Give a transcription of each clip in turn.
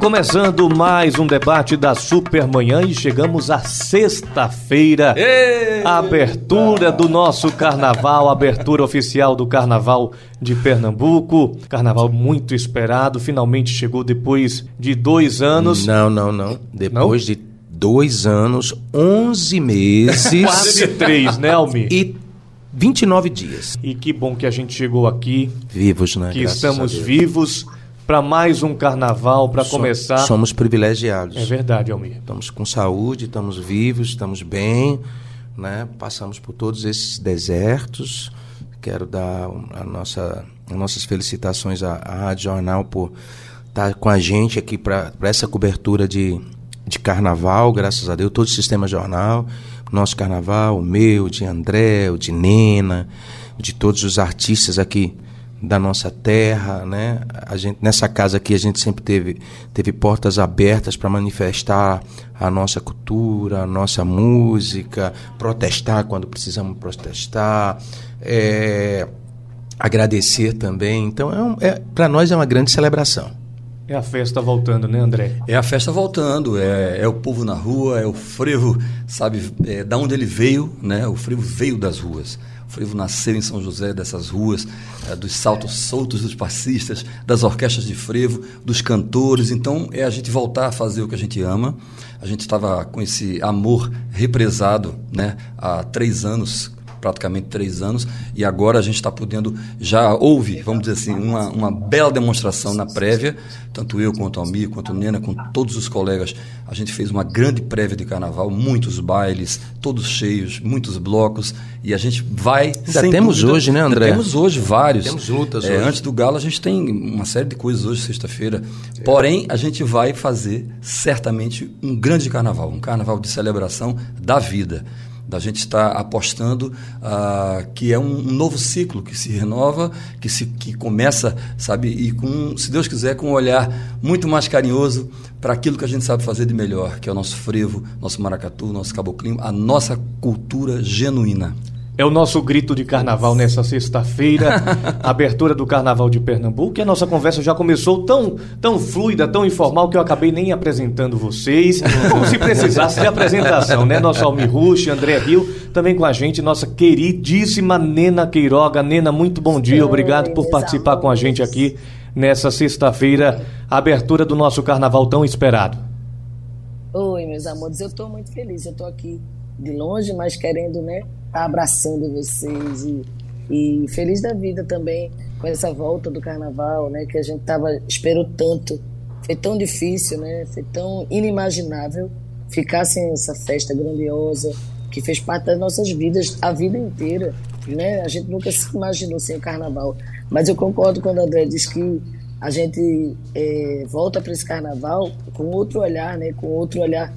Começando mais um debate da Supermanhã e chegamos à sexta-feira. Abertura do nosso carnaval, abertura oficial do carnaval de Pernambuco. Carnaval muito esperado, finalmente chegou depois de dois anos. Não, não, não. Depois de dois anos, 11 meses. Quase três, né, Almir? e 29 dias. E que bom que a gente chegou aqui, Vivos, né? que Graças estamos vivos para mais um carnaval, para começar. Somos privilegiados. É verdade, Almir. Estamos com saúde, estamos vivos, estamos bem, né? Passamos por todos esses desertos. Quero dar a nossa, as nossas felicitações à, à Rádio Jornal por estar com a gente aqui para essa cobertura de, de carnaval, graças a Deus, todo o sistema jornal, nosso carnaval, o meu, de André, o de Nena, de todos os artistas aqui da nossa terra, né? A gente nessa casa aqui a gente sempre teve teve portas abertas para manifestar a nossa cultura, a nossa música, protestar quando precisamos protestar, é, agradecer também. Então é, um, é para nós é uma grande celebração. É a festa voltando, né, André? É a festa voltando, é, é o povo na rua, é o frevo, sabe, é, da onde ele veio, né? O frevo veio das ruas. Frevo nasceu em São José, dessas ruas, é, dos saltos soltos dos passistas, das orquestras de frevo, dos cantores. Então, é a gente voltar a fazer o que a gente ama. A gente estava com esse amor represado, né? Há três anos, praticamente três anos, e agora a gente está podendo, já houve, vamos dizer assim, uma, uma bela demonstração na prévia, tanto eu quanto o Almir, quanto o Nena, com todos os colegas, a gente fez uma grande prévia de carnaval, muitos bailes, todos cheios, muitos blocos, e a gente vai... Ainda temos hoje, né, André? Temos hoje vários. Temos lutas É, hoje. Antes do galo a gente tem uma série de coisas hoje, sexta-feira, porém a gente vai fazer certamente um grande carnaval, um carnaval de celebração da vida da gente estar apostando ah, que é um, um novo ciclo que se renova, que se que começa, sabe, e com, se Deus quiser, com um olhar muito mais carinhoso para aquilo que a gente sabe fazer de melhor, que é o nosso frevo, nosso maracatu, nosso caboclinho, a nossa cultura genuína. É o nosso grito de carnaval nessa sexta-feira, abertura do Carnaval de Pernambuco. E a nossa conversa já começou tão, tão fluida, tão informal, que eu acabei nem apresentando vocês. Como se precisasse de apresentação, né? Nosso Almir Rush, André Rio, também com a gente, nossa queridíssima Nena Queiroga. Nena, muito bom dia, obrigado por participar com a gente aqui nessa sexta-feira, abertura do nosso carnaval tão esperado. Oi, meus amores, eu estou muito feliz. Eu estou aqui de longe, mas querendo, né, estar abraçando vocês e, e feliz da vida também com essa volta do carnaval, né, que a gente tava esperou tanto. Foi tão difícil, né? Foi tão inimaginável ficar sem essa festa grandiosa que fez parte das nossas vidas a vida inteira, né? A gente nunca se imaginou sem o carnaval. Mas eu concordo quando o André diz que a gente eh, volta para esse carnaval com outro olhar, né? Com outro olhar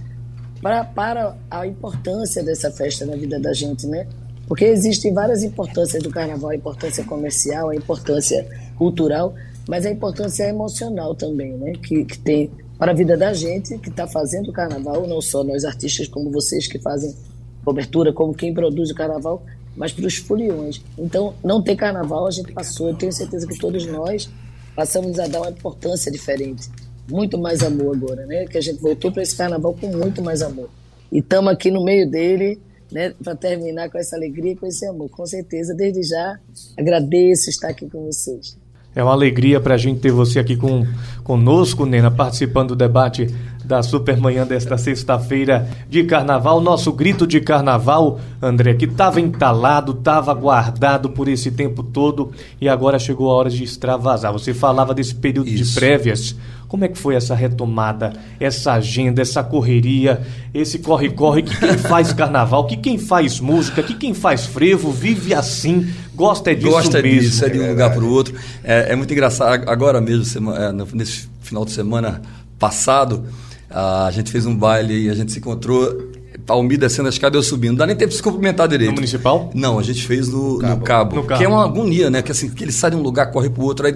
para, para a importância dessa festa na vida da gente, né? Porque existem várias importâncias do carnaval, a importância comercial, a importância cultural, mas a importância emocional também, né? Que, que tem para a vida da gente que está fazendo o carnaval, não só nós artistas como vocês que fazem cobertura, como quem produz o carnaval, mas para os foliões. Então, não ter carnaval a gente passou, eu tenho certeza que todos nós passamos a dar uma importância diferente, muito mais amor agora, né? Que a gente voltou para esse carnaval com muito mais amor. E estamos aqui no meio dele, né, para terminar com essa alegria com esse amor. Com certeza, desde já, agradeço estar aqui com vocês. É uma alegria para a gente ter você aqui com, conosco, Nena, participando do debate da Supermanhã desta sexta-feira de carnaval. Nosso grito de carnaval, André, que estava entalado, estava guardado por esse tempo todo e agora chegou a hora de extravasar. Você falava desse período de Isso. prévias. Como é que foi essa retomada, essa agenda, essa correria, esse corre-corre que quem faz carnaval, que quem faz música, que quem faz frevo vive assim, gosta é disso Gosta mesmo. disso, é de um lugar para o outro. É, é muito engraçado. Agora mesmo, sema- é, nesse final de semana passado, a gente fez um baile e a gente se encontrou Almi descendo a escada e eu subindo. Não dá nem tempo de se cumprimentar direito. No municipal? Não, a gente fez no no cabo. No Cabo. Que é uma agonia, né? Que assim, que ele sai de um lugar, corre pro outro, aí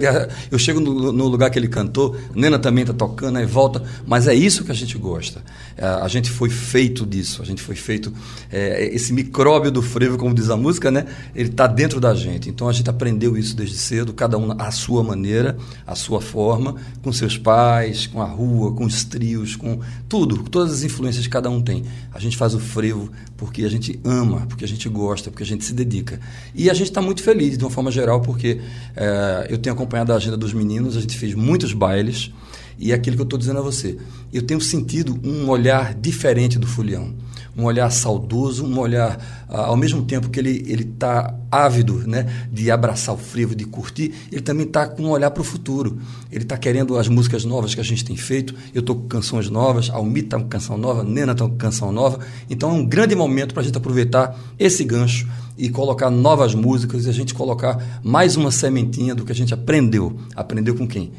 eu chego no, no lugar que ele cantou, Nena também tá tocando, aí volta. Mas é isso que a gente gosta. É, a gente foi feito disso, a gente foi feito. é, esse micróbio do frevo, como diz a música, né? Ele tá dentro da gente. Então a gente aprendeu isso desde cedo, cada um à sua maneira, à sua forma, com seus pais, com a rua, com os trios, com tudo, todas as influências que cada um tem. A gente faz o frevo porque a gente ama, porque a gente gosta, porque a gente se dedica. E a gente está muito feliz, de uma forma geral, porque é, eu tenho acompanhado a agenda dos meninos, a gente fez muitos bailes, e é aquilo que eu estou dizendo a você. Eu tenho sentido um olhar diferente do Fulião. Um olhar saudoso, um olhar, ah, ao mesmo tempo que ele está ávido né, de abraçar o frevo, de curtir, ele também está com um olhar para o futuro. Ele está querendo as músicas novas que a gente tem feito. Eu estou com canções novas, Almi está com canção nova, Nena está com canção nova. Então é um grande momento para a gente aproveitar esse gancho e colocar novas músicas e a gente colocar mais uma sementinha do que a gente aprendeu. Aprendeu com quem?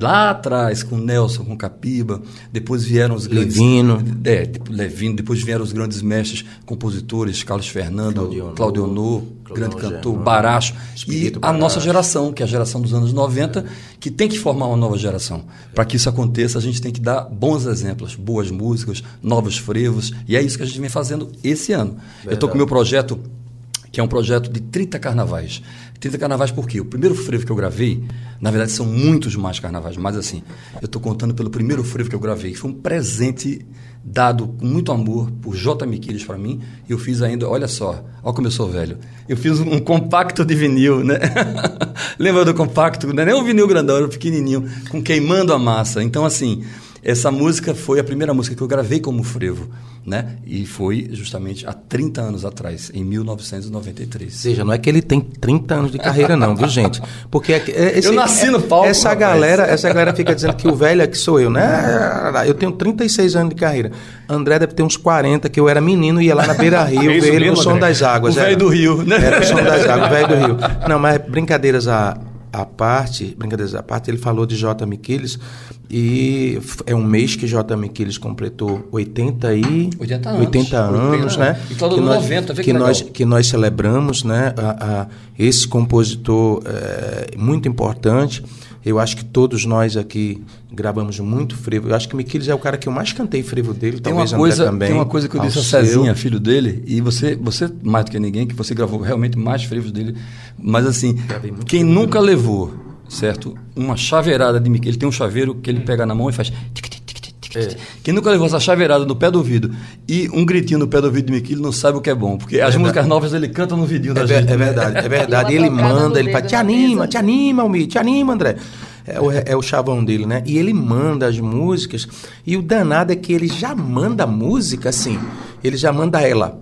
Lá atrás, com Nelson, com Capiba, depois vieram os grandes. Levino. É, tipo, Levino, depois vieram os grandes mestres, compositores, Carlos Fernando, Claudionor, Claudionor grande cantor, Germano, Baracho. E a nossa Baracho. geração, que é a geração dos anos 90, que tem que formar uma nova geração. Para que isso aconteça, a gente tem que dar bons exemplos, boas músicas, novos frevos, e é isso que a gente vem fazendo esse ano. Eu estou com o meu projeto que é um projeto de 30 carnavais. 30 carnavais por quê? O primeiro frevo que eu gravei, na verdade são muitos mais carnavais, mas assim, eu estou contando pelo primeiro frevo que eu gravei, que foi um presente dado com muito amor por J. Miquiles para mim, e eu fiz ainda, olha só, olha como eu sou velho, eu fiz um compacto de vinil, né? Lembra do compacto? Não é nem um vinil grandão, era um pequenininho, com queimando a massa. Então, assim, essa música foi a primeira música que eu gravei como frevo, né? E foi justamente há 30 anos atrás, em 1993. Ou seja, não é que ele tem 30 anos de carreira, não, viu, gente? Porque é, é- esse- Eu nasci no palco, Essa rapaz. galera, essa galera fica dizendo que o velho é que sou eu, né? Eu tenho 36 anos de carreira. André deve ter uns 40, que eu era menino e ia lá na Beira Rio É ver ele no som André? das águas. O velho do Rio, né? Era o som das águas, o velho do Rio. Não, mas brincadeiras à, à parte, brincadeiras à parte, ele falou de J. Miquiles e é um mês que J. Miquiles completou 80 e 80 anos. 80 anos, 80, né? e todo que nós, 90, vê que que nós que nós celebramos, né? A, a- esse compositor é, muito importante. Eu acho que todos nós aqui gravamos muito frevo. Eu acho que Miquiles é o cara que eu mais cantei frevo dele, Tem uma, talvez coisa, André também. tem uma coisa que eu disse a seu. Cezinha, filho dele, e você, você mais do que ninguém, que você gravou realmente mais frevos dele. Mas assim, quem nunca levou, certo? Uma chaveirada de Miquel, ele tem um chaveiro que ele pega na mão e faz. tic, tic, É. Quem nunca levou essa chaveirada no pé do ouvido e um gritinho no pé do ouvido de Miquel não sabe o que é bom, porque as músicas novas ele canta no vidinho da É, ver- gente. é né? verdade, é verdade. Ele manda, ele fala, te anima, te anima, Almir, te anima, André. É o, é o chavão dele, né? E ele manda as músicas. E o danado é que ele já manda a música assim. Ele já manda ela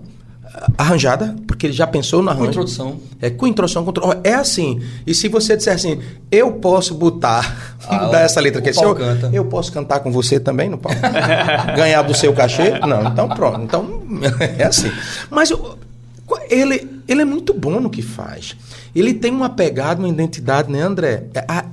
arranjada, porque ele já pensou no arranjo. introdução. É com introdução, com intro- É assim. E se você disser assim, eu posso botar, Ah, mudar essa letra aqui, eu, canta. eu posso cantar com você também no palco? Ganhar do seu cachê? Não, então pronto. Então é assim. Mas o- ele, ele é muito bom no que faz. Ele tem uma pegada, uma identidade, né, André? É a-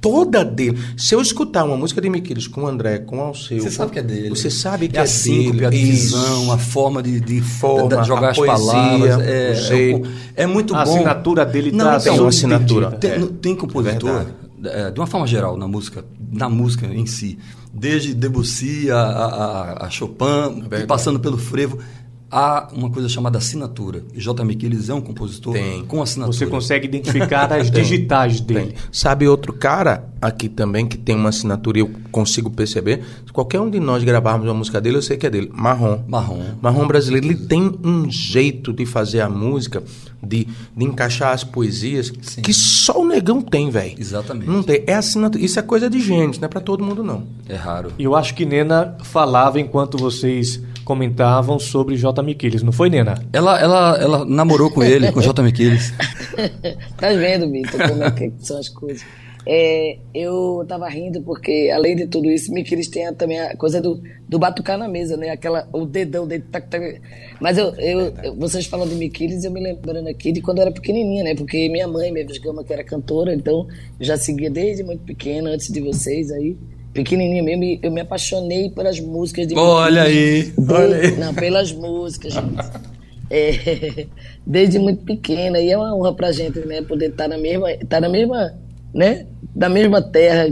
toda dele. Se eu escutar uma música de Miquiles com o André, com o Alceu... Você sabe que é dele. Você sabe que é é, a síncope, dele. a divisão, a forma de, de Forma, de jogar a as poesia, palavras. É, o é, jeito. é muito A bom. assinatura dele Não, tá então, Tem uma assinatura. Tem, É. tem compositor, é, de uma forma geral, na música, na música em si, desde Debussy a, a, a- a Chopin, passando pelo frevo, há uma coisa chamada assinatura. E J. Miquiles é um compositor Tem. com assinatura. Você consegue identificar as digitais dele. Tem. Sabe outro cara aqui também que tem uma assinatura e eu consigo perceber? Se qualquer um de nós gravarmos uma música dele, eu sei que é dele. Marrom. Marrom. Marrom brasileiro, ele tem um jeito de fazer a música, de, de encaixar as poesias, Sim. que só o negão tem, velho. Exatamente. Não tem. É assinatura. Isso é coisa de gente, não é pra todo mundo, não. É raro. E eu acho que Nena falava enquanto vocês comentavam sobre J. Miquiles, não foi, Nena? Ela, ela, ela namorou com ele, com J. Miquiles. Tá vendo, Vitor, como é que são as coisas? É, eu tava rindo porque, além de tudo isso, Miquiles tem também a coisa do, do batucar na mesa, né? Aquela, o dedão dele. Tac, tac. Mas eu, eu, eu- vocês falando de Miquiles, eu me lembrando aqui de quando eu era pequenininha, né? Porque minha mãe, minha Gama, que era cantora, então eu já seguia desde muito pequena, antes de vocês aí. Pequenininho mesmo, eu me apaixonei pelas músicas de Olha aí, olha aí. Não, pelas músicas, gente. É, desde muito pequena, e é uma honra pra gente, né, poder estar na mesma, estar na mesma, né, da mesma terra,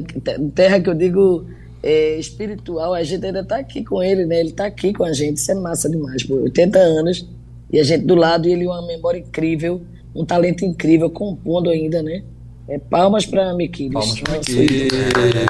terra que eu digo é, espiritual, a gente ainda está aqui com ele, né, ele está aqui com a gente, isso é massa demais, por 80 anos, e a gente do lado, e ele uma memória incrível, um talento incrível, compondo ainda, né, é, palmas para Miquiles. Palmas para Miquiles.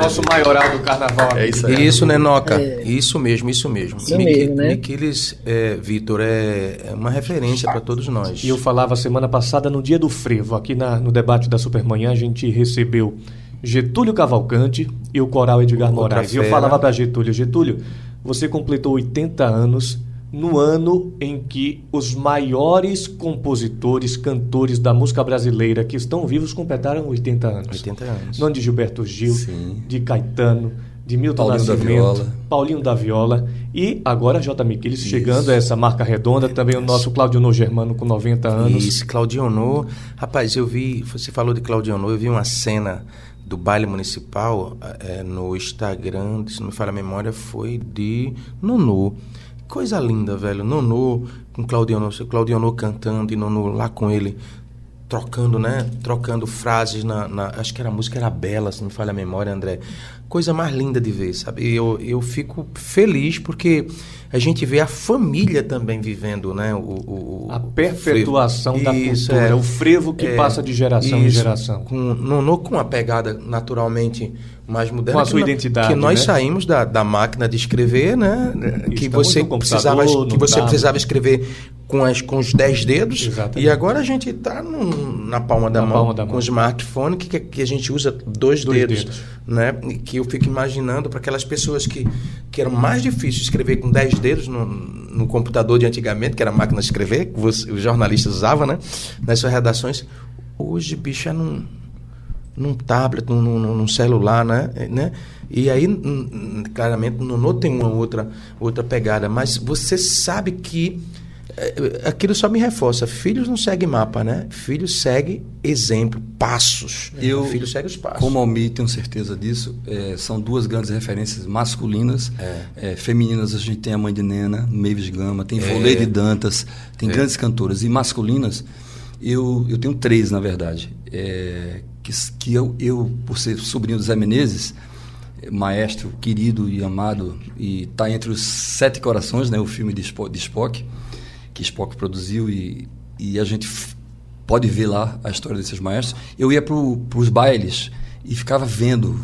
Nosso maioral do carnaval. É isso aí. Isso, né, Noca? É. Isso mesmo, isso mesmo. Isso mesmo, né? Miquiles, é, Vitor, é, é uma referência para todos nós. E eu falava semana passada, no dia do frevo, aqui na, no debate da Supermanhã, a gente recebeu Getúlio Cavalcante e o coral Edgar Outra Moraes. E eu falava para Getúlio, Getúlio, você completou 80 anos no ano em que os maiores compositores, cantores da música brasileira que estão vivos completaram 80 anos. 80 anos. No ano de Gilberto Gil, Sim. de Caetano, de Milton Paulinho Nascimento, da Viola. Paulinho da Viola e agora J. Miquiles chegando a essa marca redonda, também o nosso Claudio No Germano com 90 anos. Isso, Claudionô. Rapaz, eu vi, você falou de Claudionô, eu vi uma cena do baile municipal é, no Instagram, se não me falha a memória, foi de Nonô. Coisa linda, velho. Nonô com Claudionô, Claudionô cantando e Nonô lá com ele trocando, né? Trocando frases na, na, Acho que era a música era bela, se não me falha a memória, André. Coisa mais linda de ver, sabe? Eu, eu fico feliz porque a gente vê a família também vivendo, né? O, o a perpetuação o da isso, cultura, é, o frevo que é, passa de geração isso, em geração. Com, com uma pegada naturalmente mais moderna. Com a sua que identidade, Que nós né? saímos da, da máquina de escrever, né? que estamos você precisava, que você tablet. precisava escrever com, as, com os dez dedos. Exatamente. E agora a gente está na palma da Na mão palma da com mão. o smartphone que, que a gente usa dois, Dois dedos, dedos. né? Que eu fico imaginando para aquelas pessoas que, que eram mais difícil escrever com dez dedos no, no computador de antigamente, que era a máquina de escrever, que você- os jornalistas usavam, né? Nas suas redações. Hoje, bicho, é num, num tablet, num, num, num celular, né? É, né? E aí, claramente, no Nono tem uma outra, outra pegada, mas você sabe que é, aquilo só me reforça. Filhos não seguem mapa, né? Filhos segue exemplo, passos. Eu, Filho segue os passos. Como Almir tenho certeza disso, é, são duas grandes referências masculinas. É, femininas, a gente tem a mãe de Nena, Mavis Gama, tem É. Foleide Dantas, tem É. grandes cantoras. E masculinas, eu, eu tenho três, na verdade. Que, que eu, eu, por ser sobrinho do Zé Menezes, maestro querido e amado, e está entre os Sete Corações, né, o filme de Spock, de Spock que Spock produziu, e, e a gente pode ver lá a história desses maestros. Eu ia para os bailes e ficava vendo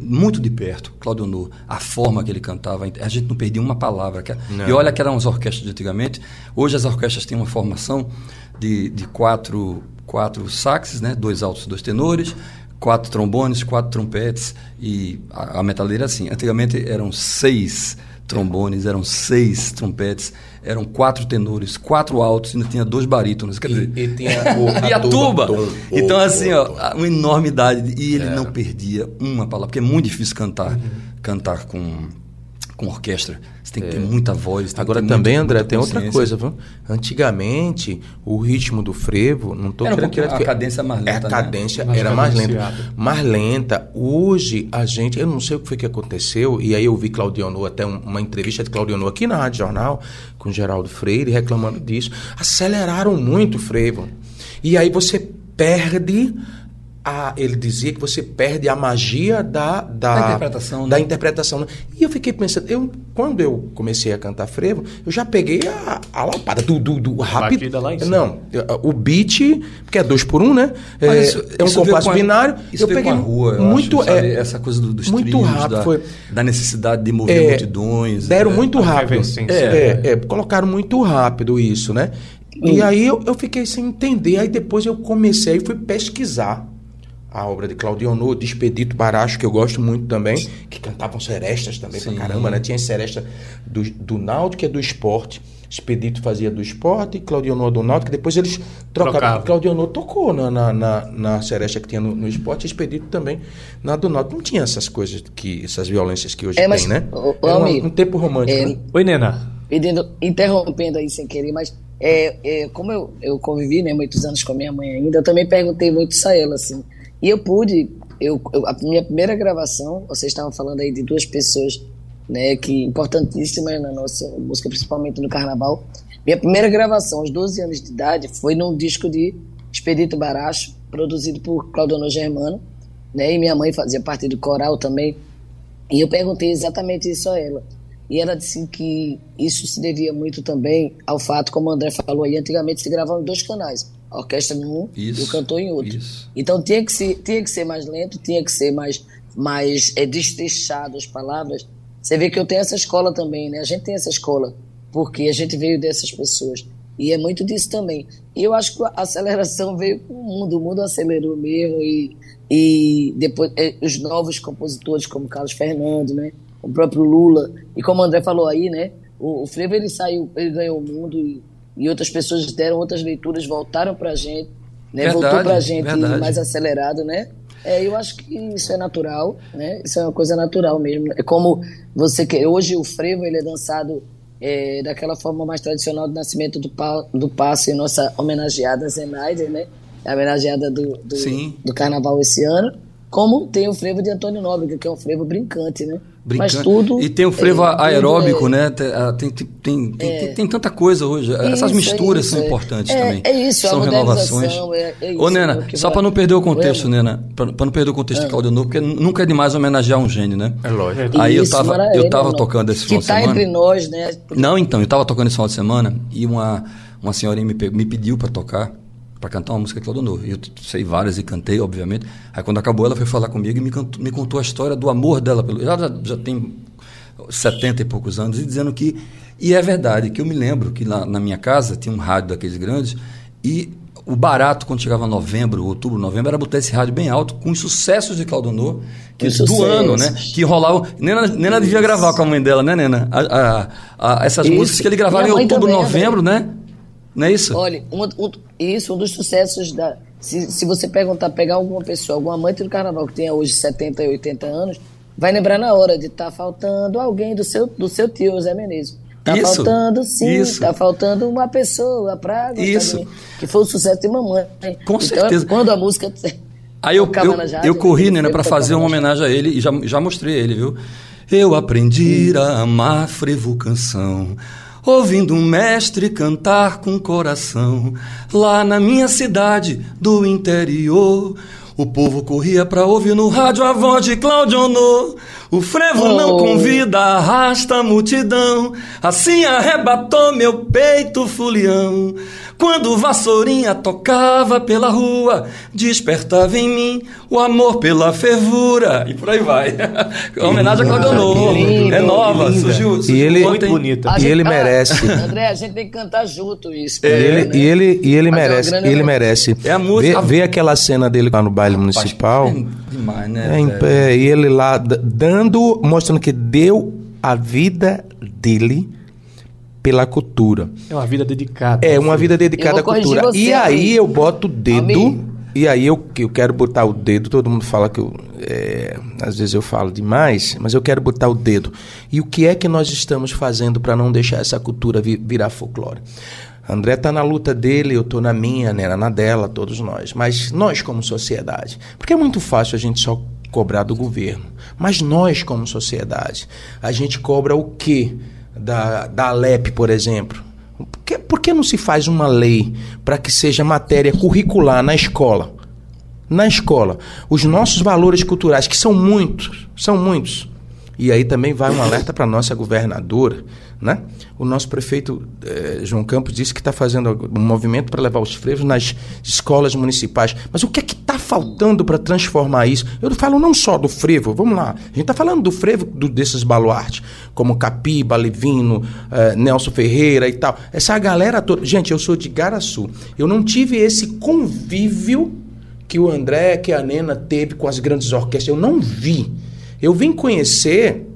muito de perto Claudio No, a forma que ele cantava. A gente não perdia uma palavra. Não. E olha que eram as orquestras de antigamente. Hoje as orquestras têm uma formação de, de quatro, quatro saxes, né? dois altos, dois tenores, quatro trombones, quatro trompetes e a, a metaleira assim. Antigamente eram seis trombones, eram seis trompetes, eram quatro tenores, quatro altos, e ainda tinha dois barítonos. Quer dizer, E, e tinha o- e a tuba. tom, então, assim, o- ó, uma enormidade. E ele não perdia uma palavra, porque é muito difícil cantar, cantar com, com orquestra. Você tem que ter muita voz. Agora também, muito- André, tem outra coisa, viu? Antigamente, o ritmo do frevo, não um querendo pouquinho- que- a cadência mais lenta, É, a né? cadência Mais era mais lenta. Mais lenta. Hoje, a gente, eu não sei o que foi que aconteceu, e aí eu vi Claudionô, até um- uma entrevista de Claudionô aqui na Rádio Jornal, com Geraldo Freire, reclamando disso. Aceleraram muito o frevo. E aí você perde. A, ele dizia que você perde a magia da, da, Da interpretação, da né? interpretação. né? E eu fiquei pensando, eu, quando eu comecei a cantar frevo, eu já peguei a, a lapada do, do, do rápido. Batida lá em cima. Não, o beat, porque é dois por um, né? É, isso- é um isso compasso com a- binário. Isso eu peguei com a rua, eu muito, acho, sabe? é, essa coisa do- dos muito trilhos, rápido, da, foi- da necessidade de mover É, multidões. Deram é. muito rápido. efervescência. É, é, colocaram muito rápido isso, né? E aí eu, eu fiquei sem entender. Aí depois eu comecei e fui pesquisar a obra de Claudionô, de Expedito Baracho, que eu gosto muito também, que cantavam serestas também Sim. pra caramba, né? Tinha seresta do, do Náutico, que é do esporte. Expedito fazia do esporte, Claudionô do Náutico, depois eles trocaram. Trocava. Claudionô tocou na, na, na, na seresta que tinha no, no esporte, e Expedito também na do Náutico. Não tinha essas coisas, que essas violências que hoje É, mas, tem, né? ô, ô, Era uma- amigo, um tempo romântico, é, né? Oi, Nena. pedindo, interrompendo aí sem querer, mas é, é, como eu, eu convivi né, muitos anos com a minha mãe ainda, eu também perguntei muito isso a ela, assim, E eu pude, eu, eu, a minha primeira gravação, vocês estavam falando aí de duas pessoas, né, que importantíssimas na nossa música, principalmente no carnaval. Minha primeira gravação, aos 12 anos de idade, foi num disco de Expedito Baracho, produzido por Claudionor Germano, né, e minha mãe fazia parte do coral também. E eu perguntei exatamente isso a ela. E ela disse que isso se devia muito também ao fato, como o André falou aí, antigamente se gravavam em dois canais a orquestra num isso, e o cantor em outro. Isso. Então tinha que, ser, tinha que ser mais lento, tinha que ser mais, mais é, destrechado as palavras. Você vê que eu tenho essa escola também, né? A gente tem essa escola, porque a gente veio dessas pessoas. E é muito disso também. E eu acho que a aceleração veio com o mundo, o mundo acelerou mesmo. E, e depois é, os novos compositores, como Carlos Fernando, né? O próprio Lula. E como o André falou aí, né? O, o Frevo, ele saiu, ele ganhou o mundo e e outras pessoas deram outras leituras, voltaram para a gente, né? Verdade, voltou para a gente verdade. mais acelerado, né? É, eu acho que isso é natural, né? Isso é uma coisa natural mesmo. É como você que hoje o frevo ele é dançado é, daquela forma mais tradicional do nascimento do, pa, do passe, nossa homenageada Zenaide, né? A homenageada do, do, do, carnaval esse ano. Como tem o frevo de Antônio Nóbrega, que é um frevo brincante, né? Brincando. Mas tudo. E tem o frevo é, aeróbico, é, né? Tem, tem, tem, tem, é, tem, tanta coisa hoje. Essas misturas isso, são importantes é, também. É isso, são a renovações. É, é isso, Ô, Nena, só para não perder o contexto, Nena, para não perder o contexto de Claudio porque nunca é demais homenagear um gênio, né? É lógico. Aí isso, eu tava, eu tava tocando esse final de tá semana. Que tá entre nós, né? Não, então, eu tava tocando esse final de semana e uma, uma senhorinha me, me pediu para tocar para cantar uma música de Claudio Novo. Eu sei várias e cantei, obviamente. Aí quando acabou, ela foi falar comigo e me, cantou, me contou a história do amor dela pelo. Ela já, já tem 70 e poucos anos, e dizendo que. E é verdade, que eu me lembro que lá na minha casa tinha um rádio daqueles grandes e o barato, quando chegava novembro, outubro, novembro, era botar esse rádio bem alto, com os sucessos de Claudonor, que do sucessos. ano, né? Que rolavam. Nena, Nena devia gravar com a mãe dela, né, Nena? A, a, a, essas Isso. músicas que ele gravava em outubro, novembro, né? Não é isso? Olha, um, um, isso, um dos sucessos da. Se, se você perguntar, pegar alguma pessoa, algum amante do carnaval que tenha hoje 70 e 80 anos, vai lembrar na hora de estar tá faltando alguém do seu, do seu tio, Zé Menezes. Tá isso, faltando, sim, isso. tá faltando uma pessoa pra isso. que foi o sucesso de mamãe. Com então, certeza. Quando a música. Aí eu, eu, eu corri, né, para fazer uma homenagem a ele e já, já mostrei ele, viu? Eu aprendi a amar frevo canção ouvindo um mestre cantar com coração. Lá na minha cidade do interior, o povo corria pra ouvir no rádio a voz de Claudio Honor. O frevo oh. não convida, arrasta a multidão. Assim arrebatou meu peito fulião. Quando Vassourinha tocava pela rua, despertava em mim o amor pela fervura. E por aí vai. homenagem a Claudio Novo. É nova, surgiu, surgiu. E ele, muito bonita. E ele merece. André, a gente tem que cantar junto isso. É, e ele, né? e ele, e ele merece. Ele merece. É a música. Vê, vê, aquela cena dele lá no baile municipal. É demais, né? É em pé. E ele lá dando, mostrando que deu a vida dele pela cultura. É uma vida dedicada. É uma vida dedicada à cultura. Você, e aí eu boto o dedo. Amigo. E aí eu, eu quero botar o dedo, todo mundo fala que eu, é, às vezes eu falo demais, mas eu quero botar o dedo. E o que é que nós estamos fazendo para não deixar essa cultura vir, virar folclore? André está na luta dele, eu estou na minha, né, na dela, todos nós. Mas nós como sociedade, porque é muito fácil a gente só cobrar do governo. Mas nós como sociedade, a gente cobra o quê? da, da Alep, por exemplo. Por que, por que não se faz uma lei para que seja matéria curricular na escola? Na escola, os nossos valores culturais, que são muitos, são muitos. E aí também vai um alerta para a nossa governadora, né? O nosso prefeito eh, João Campos disse que está fazendo um movimento para levar os frevos nas escolas municipais. Mas o que é que está faltando para transformar isso? Eu falo não só do frevo, vamos lá. A gente está falando do frevo do, desses baluartes, como Capiba, Levino, eh, Nelson Ferreira e tal. Essa galera toda. Gente, eu sou de Garaçu. Eu não tive esse convívio que o André, que a Nena teve com as grandes orquestras. Eu não vi. Eu vim conhecer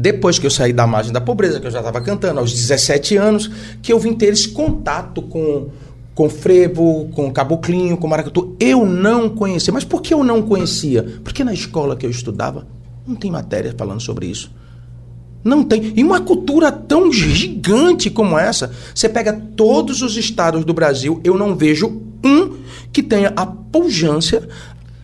depois que eu saí da margem da pobreza, que eu já estava cantando aos 17 anos, que eu vim ter esse contato com com frevo, com caboclinho, com maracatu. Eu não conhecia. Mas por que eu não conhecia? Porque na escola que eu estudava não tem matéria falando sobre isso. Não tem. E uma cultura tão gigante como essa, você pega todos os estados do Brasil, eu não vejo um que tenha a pujança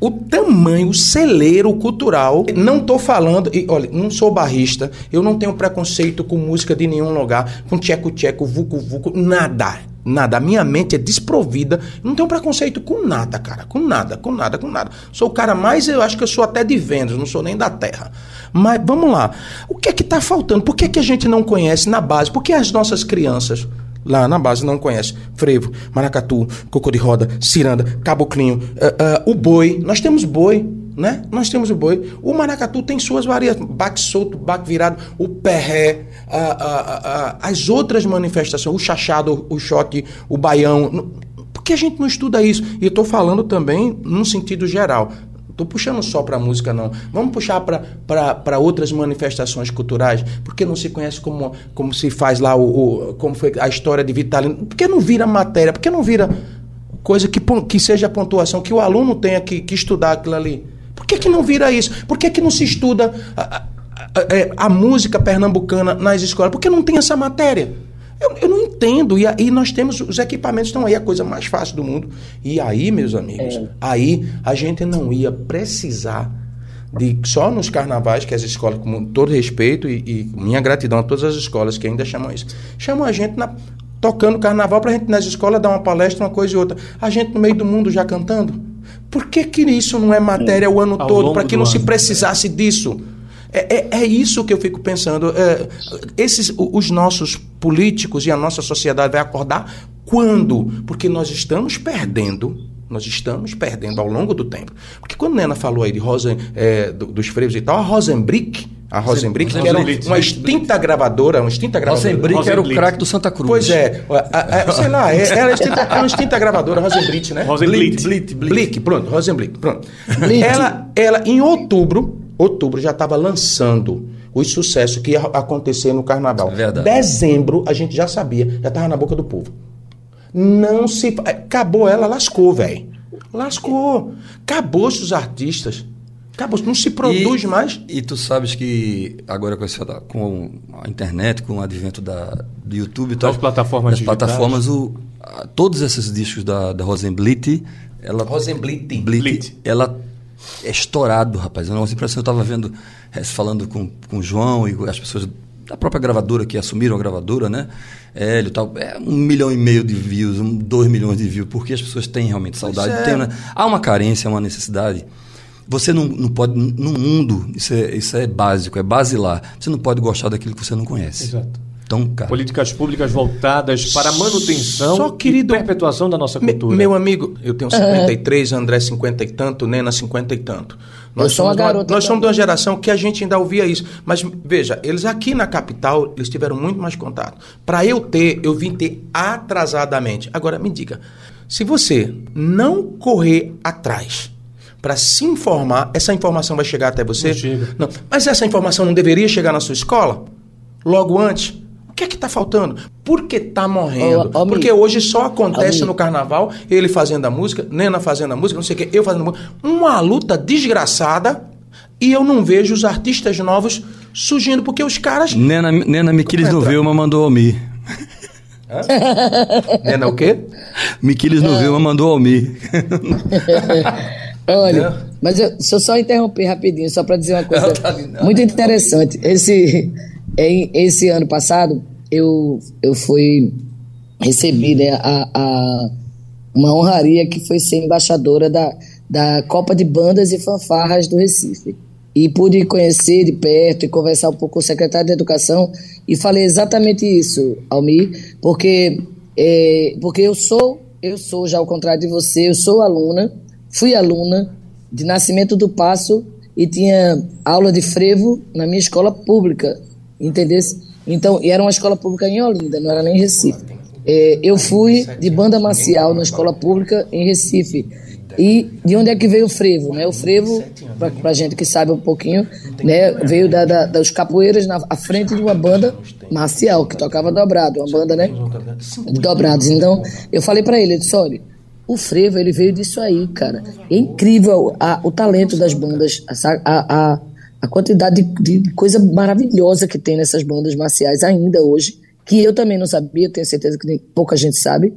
o tamanho, o celeiro cultural. Não tô falando, e olha, não sou barrista, eu não tenho preconceito com música de nenhum lugar, com tcheco-tcheco, vucu-vucu, nada. Nada. A minha mente é desprovida. Não tenho preconceito com nada, cara. Com nada, com nada, com nada. Sou o cara mais, eu acho que eu sou até de vendas, não sou nem da terra. Mas vamos lá. O que é que está faltando? Por que, é que a gente não conhece na base? Por que as nossas crianças lá na base não conhecem? Frevo, maracatu, cocô de roda, ciranda, caboclinho, uh, uh, o boi. Nós temos boi. Né? Nós temos o boi. O maracatu tem suas variações. Baque solto, baque virado, o perré, a, as outras manifestações, o chachado, o shot, o baião. Por que a gente não estuda isso? E eu estou falando também num sentido geral. Estou puxando só para música, não. Vamos puxar para outras manifestações culturais. Porque não se conhece como, como se faz lá o, o, como foi a história de Vitalino. Por que não vira matéria? Por que não vira coisa que, que seja pontuação, que o aluno tenha que, que estudar aquilo ali? Por que, que não vira isso? Por que, que não se estuda a, a, a, a música pernambucana nas escolas? Por que não tem essa matéria? Eu, eu não entendo. E aí nós temos os equipamentos estão aí, a coisa mais fácil do mundo. E aí, meus amigos, é. aí a gente não ia precisar de só nos carnavais que as escolas, com todo respeito e, e minha gratidão a todas as escolas que ainda chamam isso, chamam a gente na, tocando carnaval para a gente nas escolas dar uma palestra, uma coisa e outra. A gente no meio do mundo já cantando. Por que, que isso não é matéria o ano Ao todo? Para que não ano, se precisasse disso? É, é, é, isso que eu fico pensando. É, esses, os nossos políticos e a nossa sociedade vai acordar quando? Porque nós estamos perdendo. Nós estamos perdendo ao longo do tempo. Porque quando a Nena falou aí de Rosen, é, do, dos freivos e tal, a Rosenbrick, a Rosenbrick, que era uma extinta gravadora, uma extinta gravadora. Rosenbrick era o craque do Santa Cruz. Pois é, a, a, sei lá, é, era, extinta, era uma extinta gravadora, Rosenbrick, né? Rosenblick. Blick, Blick, pronto, Rosenblick, pronto. ela, ela, em outubro, outubro já estava lançando os sucessos que ia acontecer no carnaval. É verdade. Dezembro, a gente já sabia, já estava na boca do povo. Não se. Acabou ela, lascou, velho. Lascou. Acabou-se os artistas. Acabou, não se produz e, mais. E tu sabes que agora com, essa, com a internet, com o advento da, do YouTube e tal. As plataformas das plataformas, o, a, todos esses discos da, da Rosenblit, ela. Rosenblit. Blit, ela é estourado, rapaz. Eu não impressão, eu estava vendo, é, falando com, com o João e as pessoas da própria gravadora que assumiram a gravadora, né? Hélio tal, é um milhão e meio de views, um, dois milhões de views, porque as pessoas têm realmente saudade. É. Tem, né? Há uma carência, uma necessidade. Você não, não pode, no mundo, isso é, isso é básico, é basilar. Você não pode gostar daquilo que você não conhece. Exato. Então, Políticas públicas voltadas para a manutenção Só, querido, e perpetuação da nossa cultura. Me, meu amigo, eu tenho 53, uhum. André 50 e tanto, Nena 50 e tanto. Nós somos, uma nós somos de uma geração que a gente ainda ouvia isso. Mas veja, eles aqui na capital, eles tiveram muito mais contato. Para eu ter, eu vim ter atrasadamente. Agora, me diga, se você não correr atrás para se informar, essa informação vai chegar até você? Não chega. Não. Mas essa informação não deveria chegar na sua escola? Logo antes? O que é que está faltando? Por que está morrendo? Ô, ô, Porque hoje só acontece ô, no carnaval, ele fazendo a música, Nena fazendo a música, não sei o que, eu fazendo a música. Uma luta desgraçada e eu não vejo os artistas novos surgindo, porque os caras. Nena, Nena Miquiles no Vilma mandou Almir. Nena o quê? Miquiles no Vilma mandou Almir. Olha, mas eu, se eu só interromper rapidinho, só para dizer uma coisa tá muito interessante. Esse, em, esse ano passado, eu, eu fui recebi né, a, a, uma honraria que foi ser embaixadora da, da Copa de Bandas e Fanfarras do Recife. E pude conhecer de perto e conversar um pouco com o secretário de Educação e falei exatamente isso, Almir, porque, é, porque eu sou, eu sou, já ao contrário de você, eu sou aluna Fui aluna de Nascimento do Passo e tinha aula de frevo na minha escola pública, entendeu? Então, e era uma escola pública em Olinda, não era nem em Recife. É, eu fui de banda marcial na escola pública em Recife. E de onde é que veio o frevo? Né? O frevo, para gente que sabe um pouquinho, né, veio da, da, das capoeiras na à frente de uma banda marcial, que tocava dobrado, uma banda né, de dobrados. Então, eu falei para ele, eu disse, olha, o frevo, ele veio disso aí, cara. É incrível a, o talento das bandas, a, a quantidade de, de, coisa maravilhosa que tem nessas bandas marciais ainda hoje, que eu também não sabia, tenho certeza que pouca gente sabe.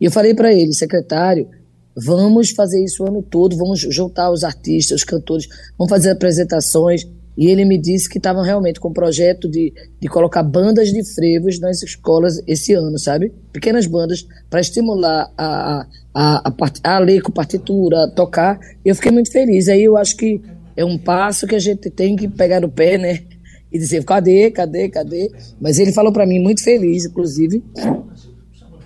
E eu falei para ele, secretário, vamos fazer isso o ano todo, vamos juntar os artistas, os cantores, vamos fazer apresentações. E ele me disse que estavam realmente com um projeto de, de colocar bandas de frevos nas escolas esse ano, sabe? Pequenas bandas para estimular a, a, a, a, ler com partitura, a tocar. E eu fiquei muito feliz. Aí eu acho que é um passo que a gente tem que pegar no pé, né? E dizer, cadê, cadê, cadê? Mas ele falou para mim, muito feliz, inclusive,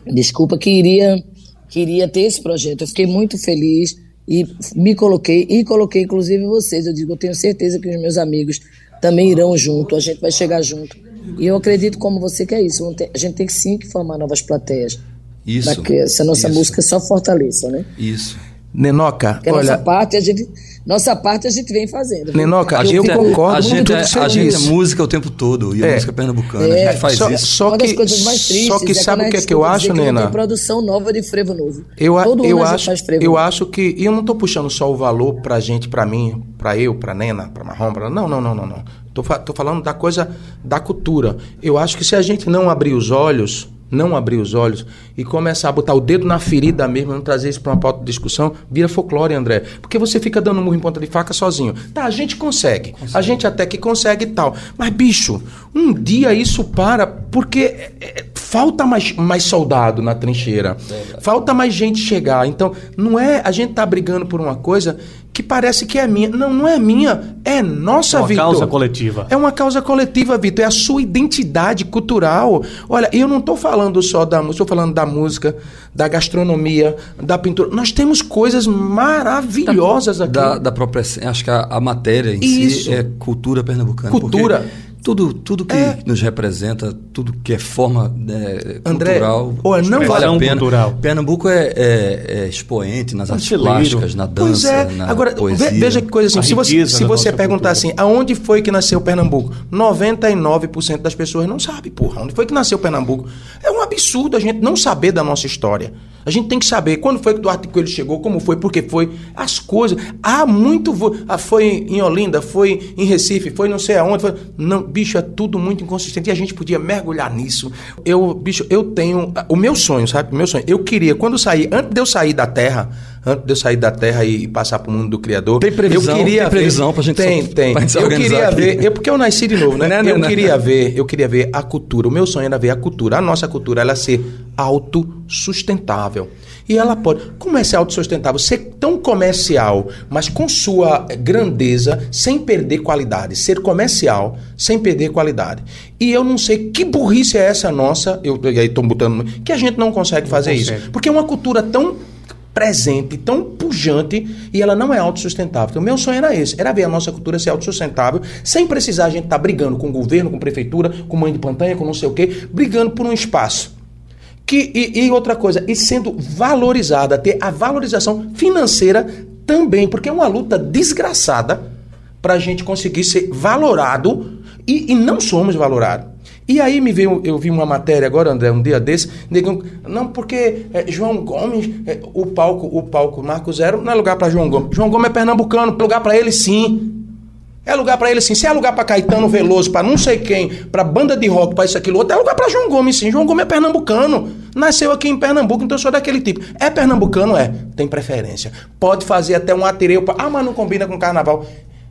desculpa, que iria, que iria ter esse projeto. Eu fiquei muito feliz e me coloquei, e coloquei inclusive vocês. Eu digo, eu tenho certeza que os meus amigos também irão junto, a gente vai chegar junto. E eu acredito como você que é isso. A gente tem sim que formar novas plateias. Isso. Para que essa nossa isso. música só fortaleça, né? Isso. Nenoca, olha... nossa parte a gente nossa parte a gente vem fazendo. Nenoca, a gente, eu concordo a gente, é, a gente é música o tempo todo, e a é. música pernambucana, é. a gente faz só, isso. Só Uma que, das coisas mais tristes só que é sabe o que, é que eu acho, Nena? Tem produção nova de frevo novo. Eu, Todo eu acho, faz frevo eu acho que, e eu não estou puxando só o valor pra gente, pra mim, pra eu, pra Nena, pra Marrom, pra, não, não, não, não, não. Tô, tô falando da coisa da cultura. Eu acho que se a gente não abrir os olhos não abrir os olhos e começar a botar o dedo na ferida mesmo, não trazer isso para uma pauta de discussão, vira folclore, André. Porque você fica dando murro em ponta de faca sozinho. Tá, a gente consegue. consegue. A gente até que consegue e tal. Mas, bicho, um dia isso para porque é, é, falta mais, mais soldado na trincheira. Falta mais gente chegar. Então, não é a gente tá brigando por uma coisa que parece que é minha. Não, não é minha, é nossa, é uma Vitor. causa coletiva. É uma causa coletiva, Vitor. É a sua identidade cultural. Olha, eu não estou falando só da música, estou falando da música, da gastronomia, da pintura. Nós temos coisas maravilhosas aqui. Da, da própria. Acho que a, a matéria em Isso. si é cultura pernambucana. Cultura. Tudo, tudo que é. nos representa, tudo que é forma é, André, cultural, ou não vale a pena. Cultural. Pernambuco é, é, é, expoente nas artes plásticas, na dança, é. na Agora, poesia. Veja que coisa assim, se você, se você perguntar cultura. assim, aonde foi que nasceu Pernambuco? 99% das pessoas não sabe, porra. Onde foi que nasceu Pernambuco? É um absurdo a gente não saber da nossa história. A gente tem que saber quando foi que Duarte Coelho chegou, como foi, por que foi, as coisas. Há muito. Ah, foi em Olinda, foi em Recife, foi não sei aonde. Foi... Não, bicho, é tudo muito inconsistente e a gente podia mergulhar nisso. Eu, bicho, eu tenho. O meu sonho, sabe? O meu sonho. Eu queria, quando sair, antes de eu sair da Terra, antes de eu sair da Terra e passar para o mundo do Criador. Tem previsão, eu queria tem previsão para a gente Tem, só, tem. eu queria aqui. ver, eu, porque eu nasci de novo, né? Não, não, eu não, queria ver, eu queria ver a cultura. O meu sonho era ver a cultura, a nossa cultura, ela ser autossustentável. E ela pode. Como é ser autossustentável? Ser tão comercial, mas com sua grandeza, sem perder qualidade. Ser comercial, sem perder qualidade. E eu não sei que burrice é essa nossa, eu aí estou botando, que a gente não consegue fazer não consegue. isso. Porque é uma cultura tão presente, tão pujante, e ela não é autossustentável. Então, meu sonho era esse, era ver a nossa cultura ser autossustentável, sem precisar a gente estar tá brigando com o governo, com prefeitura, com mãe de pantanha, com não sei o quê, brigando por um espaço. Que, e, e outra coisa, e sendo valorizada, ter a valorização financeira também, porque é uma luta desgraçada para a gente conseguir ser valorado e, e não somos valorados. E aí me veio, eu vi uma matéria agora, André, um dia desse, negando, não, porque é, João Gomes, é, o palco, o palco Marco Zero não é lugar para João Gomes. João Gomes é pernambucano, lugar para ele sim. É lugar para ele sim. Se é lugar para Caetano Veloso, para não sei quem, para banda de rock, para isso, aquilo, outro, é lugar para João Gomes sim. João Gomes é pernambucano. Nasceu aqui em Pernambuco, então eu sou daquele tipo. É pernambucano? É. Tem preferência. Pode fazer até um atereu. Pra... Ah, mas não combina com carnaval.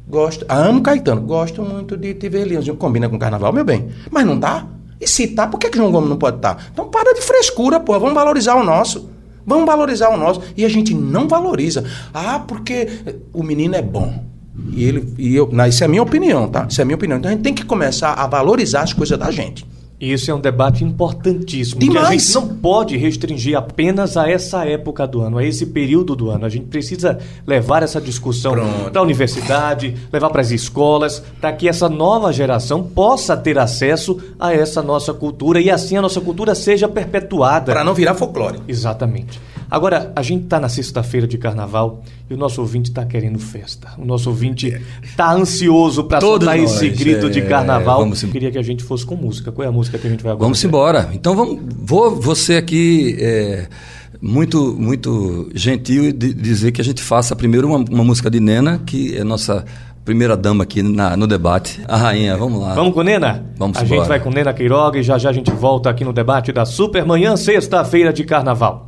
Gosto. Amo Caetano. Gosto muito de Tiverlinhos. Combina com carnaval, meu bem. Mas não dá? E se tá, por que, que João Gomes não pode estar? Tá? Então para de frescura, pô. Vamos valorizar o nosso. Vamos valorizar o nosso. E a gente não valoriza. Ah, porque o menino é bom. E ele e eu, não, isso é a minha opinião, tá? Isso é a minha opinião. Então a gente tem que começar a valorizar as coisas da gente. Isso é um debate importantíssimo. Demais. Que a gente não pode restringir apenas a essa época do ano, a esse período do ano. A gente precisa levar essa discussão para a universidade, levar para as escolas, para que essa nova geração possa ter acesso a essa nossa cultura e assim a nossa cultura seja perpetuada. Para não virar folclore. Exatamente. Agora, a gente está na sexta-feira de carnaval e o nosso ouvinte está querendo festa. O nosso ouvinte está ansioso para soltar nós, esse grito é, de carnaval. Vamos Eu queria que a gente fosse com música. Qual é a música que a gente vai agora? Vamos embora. Então, vamos, vou você aqui. É, muito muito gentil de dizer que a gente faça primeiro uma, uma música de Nena, que é nossa primeira dama aqui na, no debate. A rainha, vamos lá. Vamos com Nena? Vamos A embora. gente vai com Nena Queiroga e já já a gente volta aqui no debate da Supermanhã, sexta-feira de carnaval.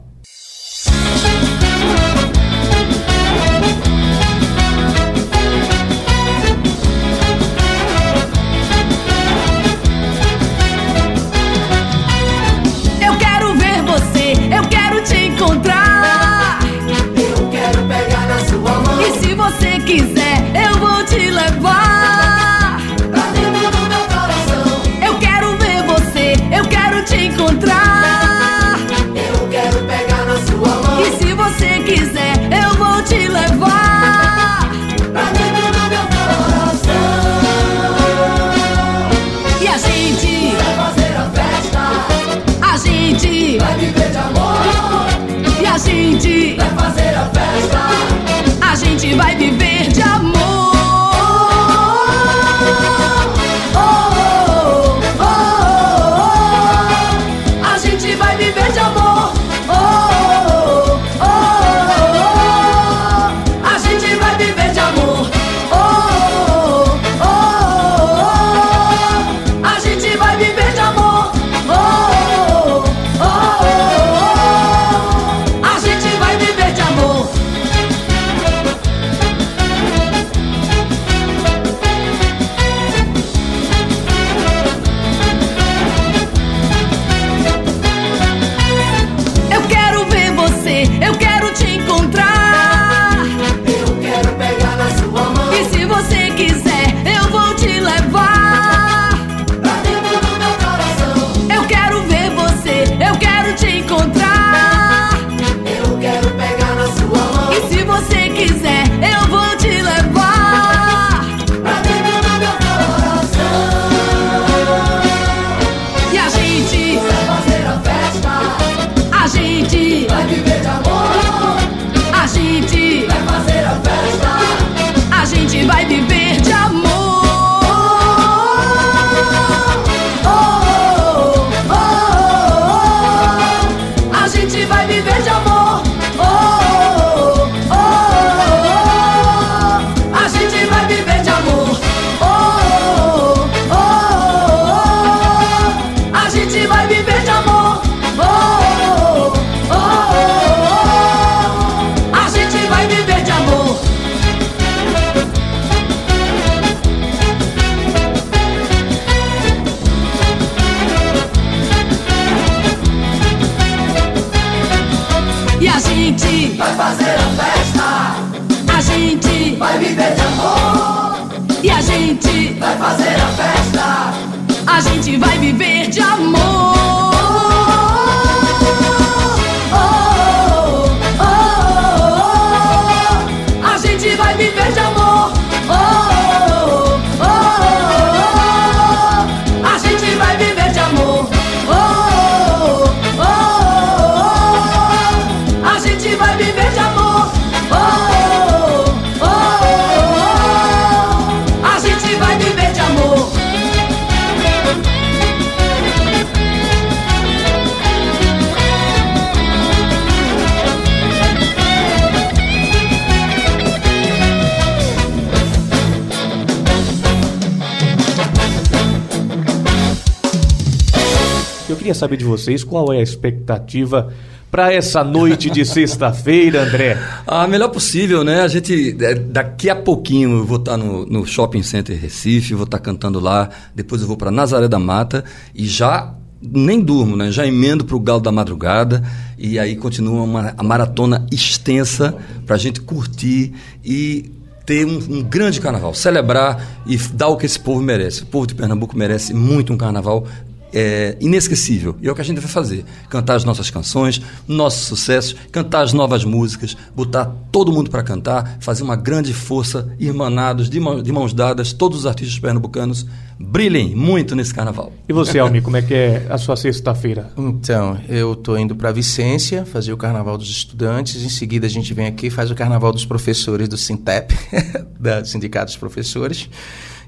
Saber de vocês qual é a expectativa para essa noite de sexta-feira, André. A melhor possível, né? A gente, é, daqui a pouquinho, eu vou estar no, no Shopping Center Recife, vou estar cantando lá, depois eu vou para Nazaré da Mata e já nem durmo, né? Já emendo para o Galo da Madrugada e aí continua uma a maratona extensa para a gente curtir e ter um, um grande carnaval, celebrar e dar o que esse povo merece. O povo de Pernambuco merece muito um carnaval é, inesquecível. E é o que a gente vai fazer. Cantar as nossas canções, nossos sucessos, cantar as novas músicas, botar todo mundo para cantar, fazer uma grande força, irmanados, de, mão- de mãos dadas, todos os artistas pernambucanos brilhem muito nesse carnaval. E você, Almi, como é que é a sua sexta-feira? Então, eu tô indo para Vicência fazer o Carnaval dos Estudantes. Em seguida, a gente vem aqui e faz o Carnaval dos Professores do Sintep, da Sindicato dos Professores.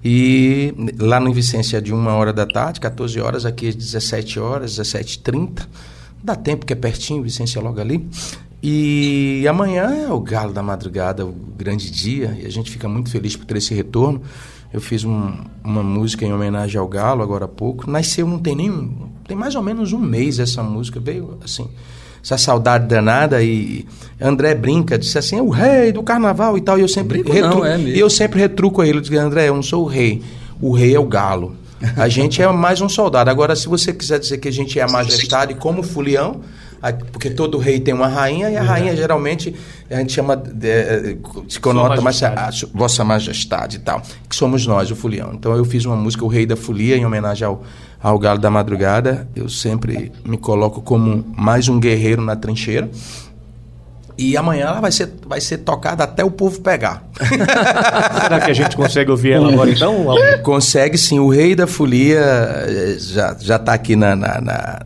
E lá no Vicência de uma hora da tarde, 14 horas, aqui é 17 horas, 17h30. Dá tempo que é pertinho, Vicência é logo ali. E amanhã é o Galo da Madrugada, o grande dia, e a gente fica muito feliz por ter esse retorno. Eu fiz um- uma música em homenagem ao Galo agora há pouco. Nasceu não tem nem tem mais ou menos um mês essa música veio assim essa saudade danada e André brinca disse assim é o rei do carnaval e tal e eu sempre Brinco não, é mesmo. e eu sempre retruco a ele eu digo André eu não sou o rei o rei é o Galo a gente é mais um soldado agora se você quiser dizer que a gente é a majestade como o Fulião porque todo rei tem uma rainha e a rainha geralmente a gente chama de, se conota mais a, Vossa Majestade e tal, que somos nós, o Fulião. Então eu fiz uma música, O Rei da Folia, em homenagem ao, ao Galo da Madrugada. Eu sempre me coloco como mais um guerreiro na trincheira. E amanhã ela vai ser, vai ser tocada até o povo pegar. Será que a gente consegue ouvir ela agora então? Consegue sim. O Rei da Folia eh, já, já tá aqui na, na, na,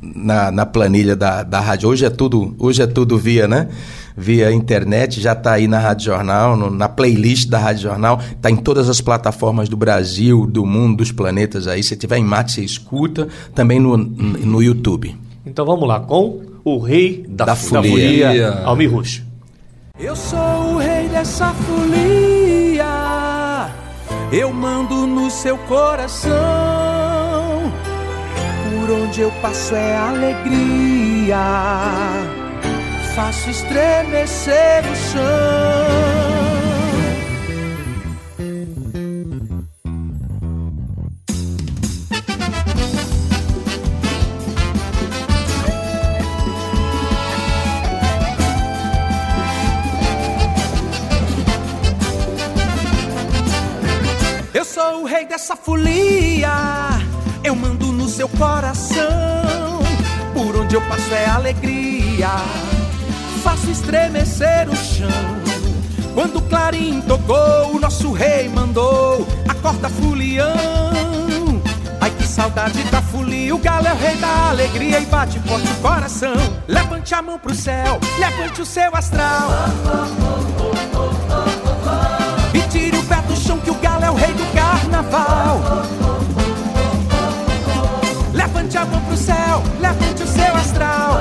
na, na planilha da, da rádio. Hoje é tudo, hoje é tudo via, né? Via internet, já está aí na Rádio Jornal, no, na playlist da Rádio Jornal, está em todas as plataformas do Brasil, do mundo, dos planetas aí. Se tiver em mate, você escuta, também no, no YouTube. Então vamos lá, com o rei da, da folia, folia Almir Rush. Eu sou o rei dessa folia, eu mando no seu coração. Por onde eu passo é alegria, faço estremecer o chão. Sou o rei dessa folia. Eu mando no seu coração. Por onde eu passo é alegria. Faço estremecer o chão. Quando o clarim tocou, o nosso rei mandou. Acorda, fulião. Ai que saudade da folia, o galo é o rei da alegria e bate forte o coração. Levante a mão pro céu, levante o seu astral. E tire o pé do chão que o galo é o rei do carnaval. Levante a mão pro céu, levante o seu astral.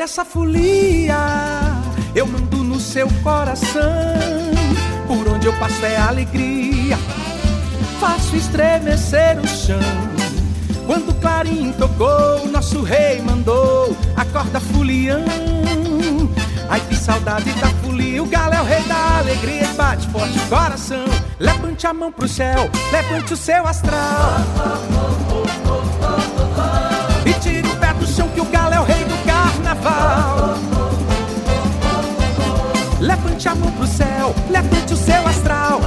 Dessa folia. Eu mando no seu coração. Por onde eu passo é alegria. Faço estremecer o chão. Quando o clarim tocou, nosso rei mandou. Acorda, fulião. Ai que saudade da folia, o galo é o rei da alegria bate forte o coração. Levante a mão pro céu, levante o seu astral. E tire o pé do chão que o galo é o Levante a mão pro céu, levante o seu astral.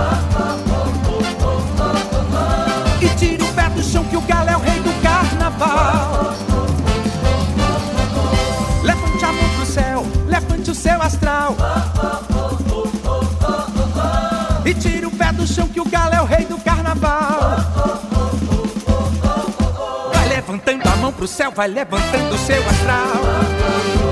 E tire o pé do chão que o galo é o rei do carnaval. Levante a mão pro céu, levante o seu astral. E tire o pé do chão que o galo é o rei do carnaval. Vai levantando a mão pro céu, vai levantando o seu astral.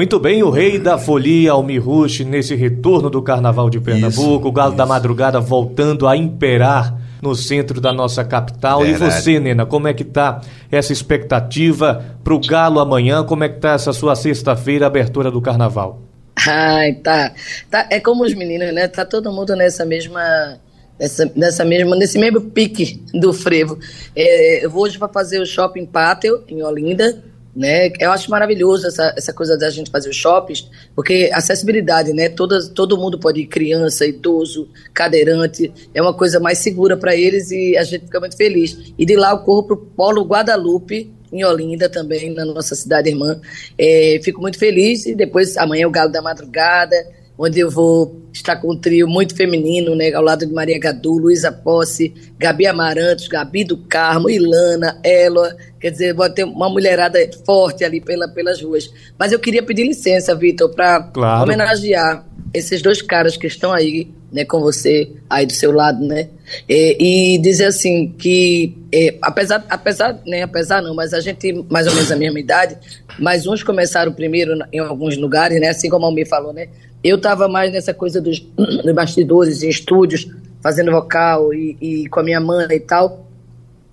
Muito bem, o rei da folia, Almir Rush, nesse retorno do Carnaval de Pernambuco, isso, o Galo isso. da Madrugada voltando a imperar no centro da nossa capital. Verdade. E você, Nena, como é que tá essa expectativa para o Galo amanhã? Como é que tá essa sua sexta-feira, abertura do Carnaval? Ai, tá. tá. É como os meninos, né? Tá todo mundo nessa mesma nessa, nessa mesma, nesse mesmo pique do frevo. É, eu vou hoje para fazer o Shopping Pátio, em Olinda, né? Eu acho maravilhoso essa, essa coisa da gente fazer os shoppings, porque acessibilidade, né? Todas, todo mundo pode ir, criança, idoso, cadeirante, é uma coisa mais segura para eles e a gente fica muito feliz. E de lá eu corro para o Polo Guadalupe, em Olinda também, na nossa cidade irmã. É, fico muito feliz e depois amanhã o Galo da Madrugada, onde eu vou estar com um trio muito feminino, né, ao lado de Maria Gadu, Luísa Posse, Gabi Amarantos, Gabi do Carmo, Ilana, Ela, quer dizer, vou ter uma mulherada forte ali pela, pelas ruas. Mas eu queria pedir licença, Vitor, para claro. homenagear esses dois caras que estão aí, né, com você aí do seu lado, né, e, e dizer assim que é, apesar, apesar, né, apesar não, mas a gente mais ou menos a mesma idade, mas uns começaram primeiro em alguns lugares, né? Assim como a Almir falou, né? Eu estava mais nessa coisa dos, dos bastidores, em estúdios, fazendo vocal e, e, com a minha mãe e tal.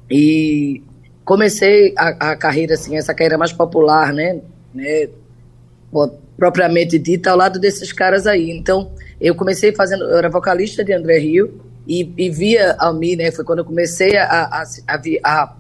E comecei a, a, carreira, assim, essa carreira mais popular, né? né? Propriamente dita, ao lado desses caras aí. Então, eu comecei fazendo, eu era vocalista de André Rio e, e via Almir, né? Foi quando eu comecei a, a, a, a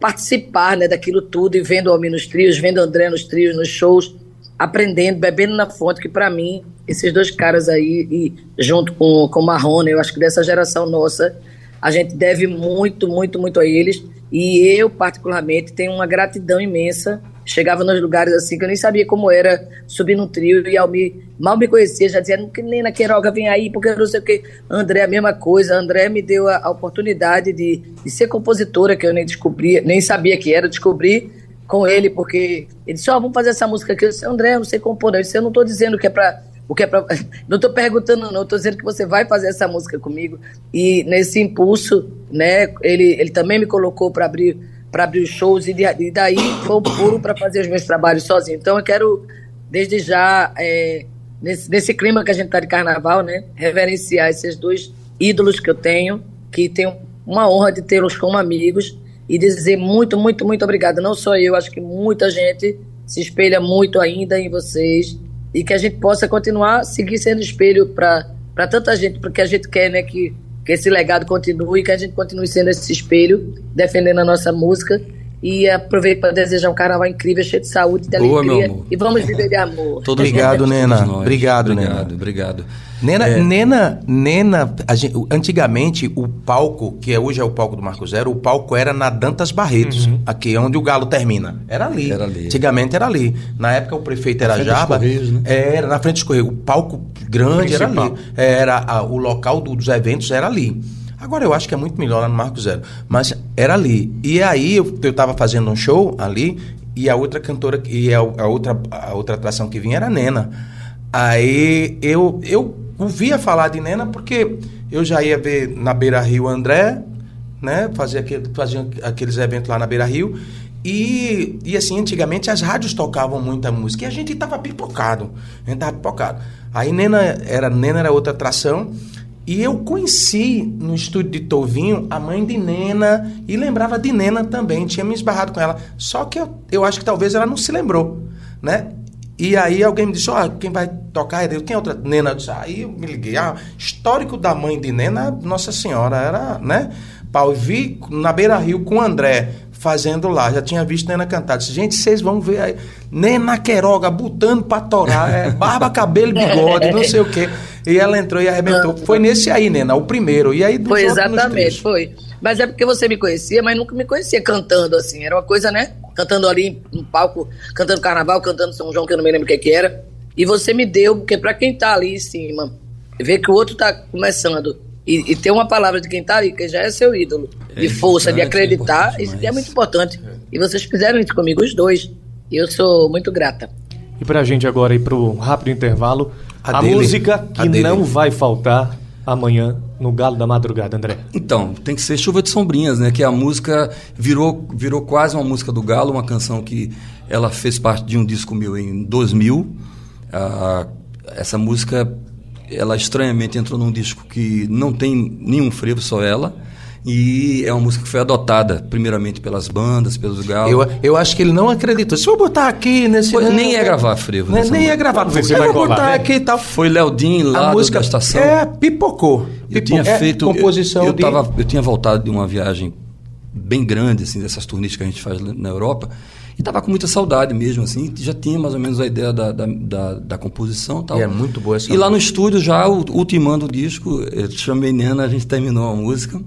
participar né, daquilo tudo e vendo o Almir nos trios, vendo André nos trios, nos shows aprendendo, bebendo na fonte, que para mim, esses dois caras aí, e junto com, com Marrone, eu acho que dessa geração nossa, a gente deve muito, muito, muito a eles. E eu, particularmente, tenho uma gratidão imensa. Chegava nos lugares assim que eu nem sabia como era subir no trio e ao me, mal me conhecia, já dizia, nem na Queiroga vem aí, porque eu não sei o que. André, a mesma coisa. André me deu a, a oportunidade de, de ser compositora, que eu nem descobria, nem sabia que era, descobri com ele, porque ele disse, ó, oh, vamos fazer essa música aqui. Eu disse, André, eu não sei compor, não. Eu disse, eu não estou dizendo que é para o que é pra... não estou perguntando não, estou dizendo que você vai fazer essa música comigo. E nesse impulso, né, ele, ele também me colocou para abrir para abrir os shows e, de, e daí foi um puro para fazer os meus trabalhos sozinho. Então eu quero desde já é, nesse, nesse clima que a gente está de carnaval, né, reverenciar esses dois ídolos que eu tenho, que tenho uma honra de tê-los como amigos e dizer muito, muito, muito obrigada. Não só eu, acho que muita gente se espelha muito ainda em vocês e que a gente possa continuar seguir sendo espelho para tanta gente, porque a gente quer né, que, que esse legado continue, que a gente continue sendo esse espelho, defendendo a nossa música. E aproveito para desejar um carnaval incrível, cheio de saúde, de Boa, alegria. E vamos viver de amor. Todos obrigado, nós, Nena. Todos obrigado, obrigado, Nena. Obrigado. Nena, é. Nena, Nena gente, antigamente o palco, que é, hoje é o palco do Marco Zero, o palco era na Dantas Barretos, uhum. aqui onde o Galo termina. Era ali. Era ali. Antigamente era ali. Na época o prefeito era Jaba. Né? Era na frente dos Correios. O palco grande era ali. Era a, o local do, dos eventos era ali. Agora eu acho que é muito melhor lá no Marco Zero. Mas era ali. E aí eu, eu tava fazendo um show ali e a outra cantora e a, a outra, a outra atração que vinha era a Nena. Aí eu, eu ouvia falar de Nena porque eu já ia ver na Beira Rio André, né? Fazia, aquele, fazia aqueles eventos lá na Beira Rio. E, e assim, antigamente as rádios tocavam muita música e a gente tava pipocado. A gente tava pipocado. Aí Nena era, Nena era outra atração. E eu conheci no estúdio de Tovinho a mãe de Nena e lembrava de Nena também, tinha me esbarrado com ela. Só que eu, eu acho que talvez ela não se lembrou, né? E aí alguém me disse, ó, oh, quem vai tocar é Deus. Quem é outra? Nena. Eu disse, aí eu me liguei. Ah, histórico da mãe de Nena, Nossa Senhora, era, né? Pau, vi na Beira Rio com o André fazendo lá. Já tinha visto Nena cantar. Disse, gente, vocês vão ver aí. Nena Queroga botando pra torar. É, barba, cabelo, bigode, não sei o quê. E ela entrou e arrebentou. Foi nesse aí, Nena, o primeiro. E aí Foi exatamente, foi. Mas é porque você me conhecia, mas nunca me conhecia cantando assim. Era uma coisa, né? Cantando ali no palco, cantando carnaval, cantando São João, que eu não me lembro o que, que era. E você me deu, porque para quem tá ali em cima, ver que o outro tá começando e, e ter uma palavra de quem tá ali, que já é seu ídolo, é de força, de acreditar, é isso é muito importante. E vocês fizeram isso comigo, os dois. E eu sou muito grata. E pra gente agora ir pro rápido intervalo, a, a música que não vai faltar amanhã no Galo da Madrugada, André? Então, tem que ser Chuva de Sombrinhas, né? Que a música virou, virou quase uma música do Galo, uma canção que ela fez parte de um disco meu em 2000. Ah, essa música, ela estranhamente entrou num disco que não tem nenhum frevo, só ela. E é uma música que foi adotada, primeiramente pelas bandas, pelos galos. Eu, eu acho que ele não acreditou. Se eu botar aqui nesse. Foi, nem ia gravar frevo. Nem, nem ia gravar. Você vai botar né? aqui e tal. Foi Leodin lá a música, da estação. É, pipocou. Eu tinha é, feito. Composição eu, eu, de... tava, eu tinha voltado de uma viagem bem grande, assim, dessas turnês que a gente faz na Europa. E estava com muita saudade mesmo, assim. Já tinha mais ou menos a ideia da, da, da, da composição tal. E é muito boa essa E música. lá no estúdio, já ultimando o disco, eu chamei Nena, a gente terminou a música.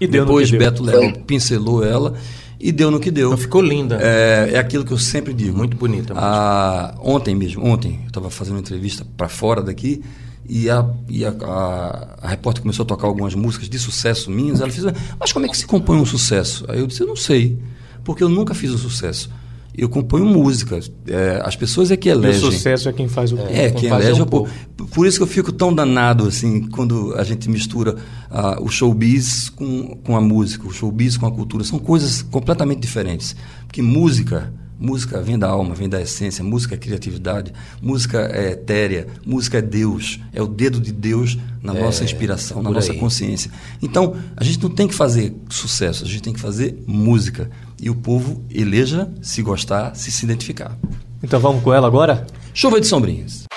E deu Depois Beto Léo pincelou ela e deu no que deu. Então ficou linda. É, é aquilo que eu sempre digo. Muito bonita. Ah, ontem mesmo, ontem, eu estava fazendo uma entrevista para fora daqui e, a, e a, a, a, repórter começou a tocar algumas músicas de sucesso minhas. Ela fez, mas como é que se compõe um sucesso? Aí eu disse, eu não sei, porque eu nunca fiz um sucesso eu componho música. É, as pessoas é que elegem. o sucesso é quem faz o povo. É, quem, quem elege é o povo. Por isso que eu fico tão danado assim quando a gente mistura uh, o showbiz com, com a música, o showbiz com a cultura. São coisas completamente diferentes. Porque música, Música vem da alma, vem da essência, música é criatividade, música é etérea, música é Deus, é o dedo de Deus na É, nossa inspiração, na nossa aí. consciência. Então, a gente não tem que fazer sucesso, a gente tem que fazer música. E o povo eleja se gostar, se se identificar. Então vamos com ela agora? Chuva de sombrinhas.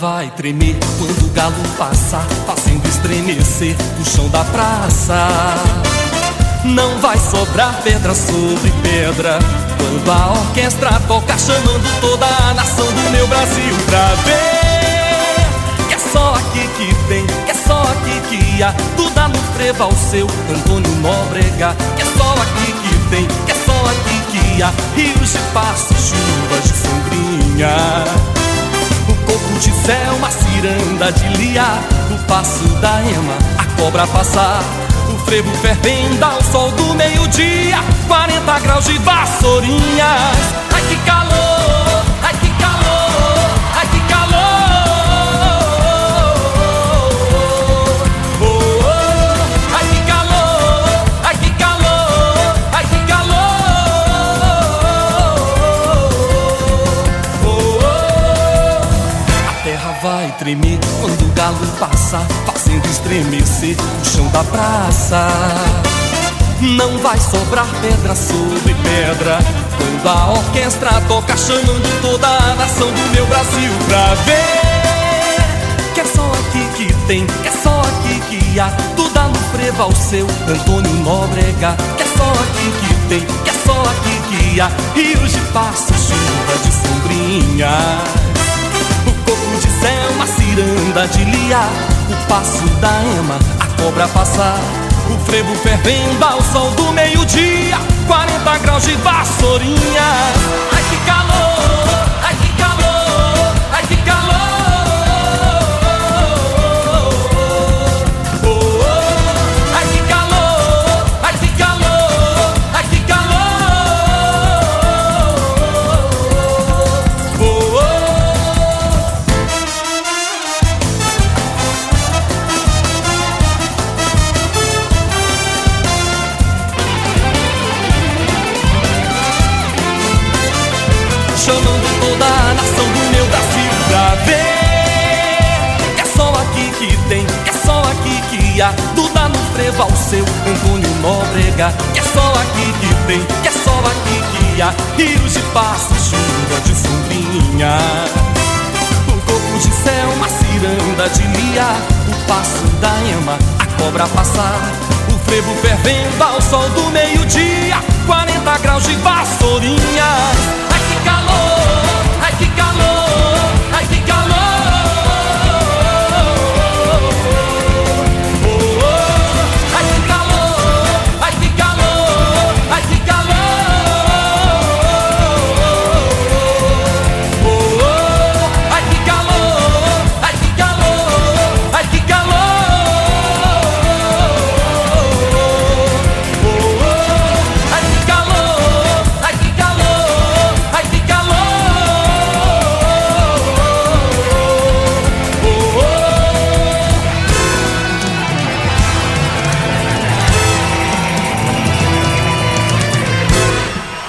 Vai tremer quando o galo passar, fazendo estremecer o chão da praça. Não vai sobrar pedra sobre pedra quando a orquestra toca, chamando toda a nação do meu Brasil pra ver. Que é só aqui que tem, que é só aqui que há. Duda no frevo ao seu Antônio Nóbrega. Que é só aqui que tem, que é só aqui que há. Rios de passo, chuvas de sombrinha. O corpo de céu, uma ciranda de lia O passo da ema, a cobra passar. O frevo fervendo ao sol do meio-dia 40 graus de vassourinhas. Ai que calor, tremer quando o galo passar, fazendo estremecer o chão da praça. Não vai sobrar pedra sobre pedra quando a orquestra toca, chamando toda a nação do meu Brasil pra ver. Que é só aqui que tem, que é só aqui que há. Duda no frevo ao seu Antônio Nóbrega. Que é só aqui que tem, que é só aqui que há. Rios de passo, chuva de sombrinhas. Ciranda de lia O passo da ema, a cobra passar. O frevo fervendo ao sol do meio-dia 40 graus de vassourinha. Ai que calor, Duda no frevo ao seu Antônio Nóbrega. Que é só aqui que tem, que é só aqui que há. Rios de passo, chuva de sombrinha. O corpo de céu, uma ciranda de lia. O passo da ema, a cobra passar. O frevo fervendo ao sol do meio-dia. 40 graus de vassourinha.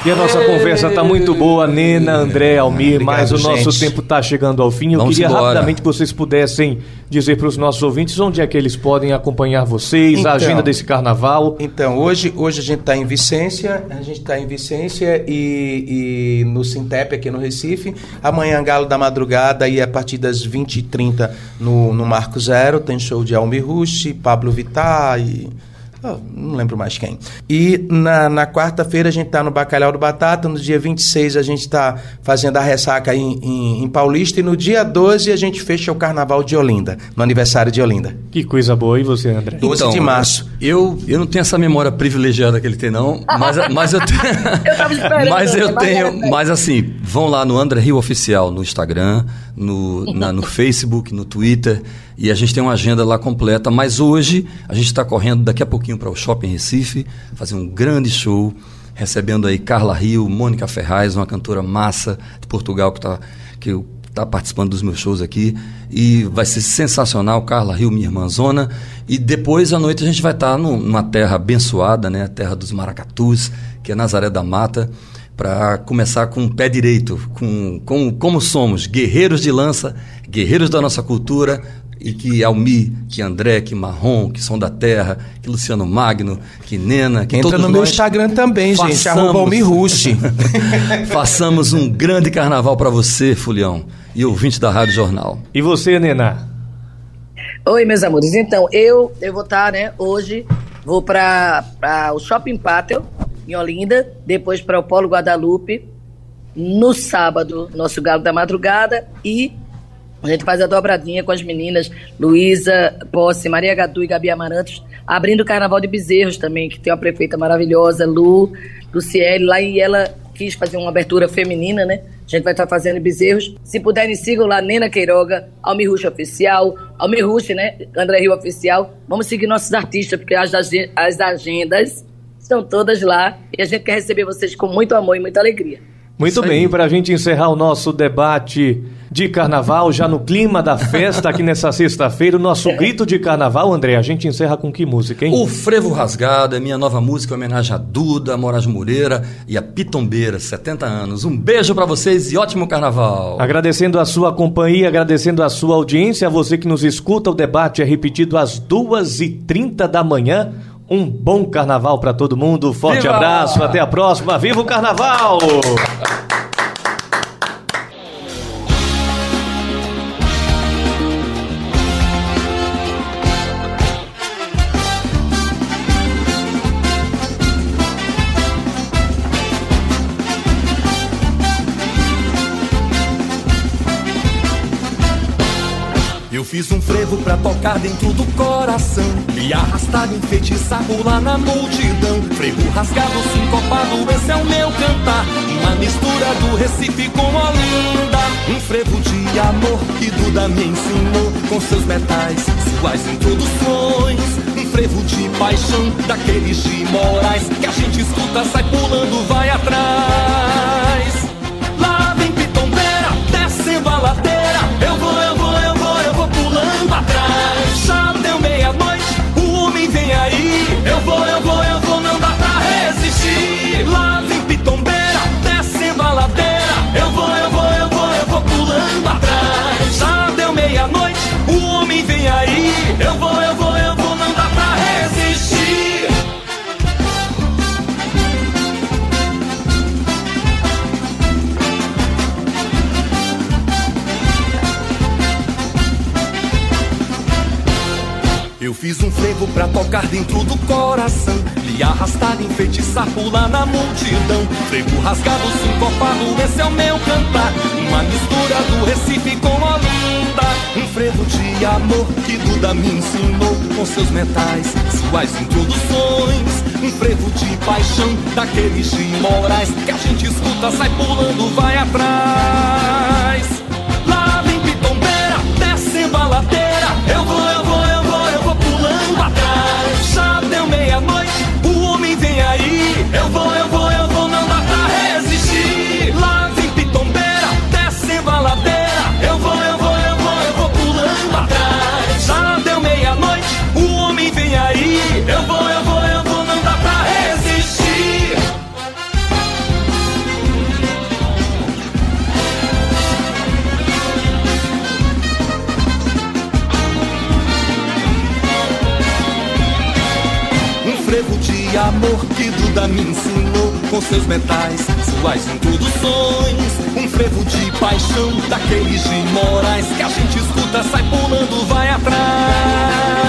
E a nossa conversa tá muito boa, Nena, André, Almir, mas o Obrigado, nosso gente. tempo tá chegando ao fim. Eu Vamos queria embora. rapidamente que vocês pudessem dizer para os nossos ouvintes onde é que eles podem acompanhar vocês, Então. a agenda desse carnaval. Então, hoje, hoje a gente está em Vicência, a gente está em Vicência e, e no Sintep aqui no Recife. Amanhã, Galo da Madrugada, e a partir das 20h30 no, no Marco Zero, tem show de Almir Rush, Pablo Vittar e. ah, não lembro mais quem. E na, na quarta-feira a gente está no Bacalhau do Batata, no dia 26 a gente está fazendo a ressaca em, em, em Paulista e no dia 12 a gente fecha o Carnaval de Olinda, no aniversário de Olinda. Que coisa boa, e você, André? 12 de março. Eu, eu não tenho essa memória privilegiada que ele tem, não. Mas, mas eu tenho. Eu tava esperando, mas eu tenho. Mas assim, vão lá no André Rio Oficial no Instagram, no, na, no Facebook, no Twitter, e a gente tem uma agenda lá completa. Mas hoje a gente está correndo daqui a pouquinho para o Shopping Recife, fazer um grande show, recebendo aí Carla Rio, Mônica Ferraz, uma cantora massa de Portugal que está que tá participando dos meus shows aqui. E vai ser sensacional, Carla Rio, minha irmã Zona. E depois à noite a gente vai estar tá numa terra abençoada, né? A terra dos maracatus, que é Nazaré da Mata para começar com o pé direito, com, com como somos, guerreiros de lança, guerreiros da nossa cultura, e que Almi, que André, que Marrom, que Som da Terra, que Luciano Magno, que Nena, que Entra todos no meu Instagram também, gente, arroba Almi Rush. façamos um grande carnaval para você, Fulião, e ouvinte da Rádio Jornal. E você, Nena? Oi, meus amores. Então, eu, eu vou estar, né, hoje, vou para o Shopping Patel, em Olinda, depois para o Polo Guadalupe, no sábado, nosso Galo da Madrugada, e a gente faz a dobradinha com as meninas Luísa Posse, Maria Gadu e Gabi Amarantos, abrindo o Carnaval de Bezerros também, que tem uma prefeita maravilhosa, Lu, Luciele, lá e ela quis fazer uma abertura feminina, né? A gente vai estar fazendo bezerros. Se puderem, sigam lá Nena Queiroga, Almir Rush Oficial, Almir Rush, né? André Rio Oficial. Vamos seguir nossos artistas, porque as, as agendas estão todas lá e a gente quer receber vocês com muito amor e muita alegria. Muito bem, para a gente encerrar o nosso debate de carnaval, já no clima da festa aqui nessa sexta-feira, o nosso grito de carnaval, André, a gente encerra com que música, hein? O Frevo Rasgado é minha nova música em homenagem a Duda, a Moraes Moreira e a Pitombeira, 70 anos. Um beijo para vocês e ótimo carnaval. Agradecendo a sua companhia, agradecendo a sua audiência, a você que nos escuta, o debate é repetido às 2h30 da manhã. Um bom carnaval para todo mundo. Forte Viva! abraço, até a próxima. Viva o carnaval! Fiz um frevo pra tocar dentro do coração. Me arrastar, enfeitiçar, pular na multidão. Frevo rasgado, sincopado, esse é o meu cantar. Uma mistura do Recife com Olinda. Um frevo de amor que Duda me ensinou. Com seus metais, suas introduções. Um frevo de paixão, daqueles de morais. Que a gente escuta, sai pulando, vai atrás. Lá vem pitombeira, descendo a ladeira fiz um frevo pra tocar dentro do coração. Me arrastar, enfeitiçar, pular na multidão. Frevo rasgado, sincopado, esse é o meu cantar. Uma mistura do Recife com Olinda. Um frevo de amor que Duda me ensinou Com seus metais, suas introduções. Um frevo de paixão, daqueles de morais Que a gente escuta, sai pulando, vai atrás seus metais, suas introduções Um frevo de paixão daqueles de morais Que a gente escuta, sai pulando, vai atrás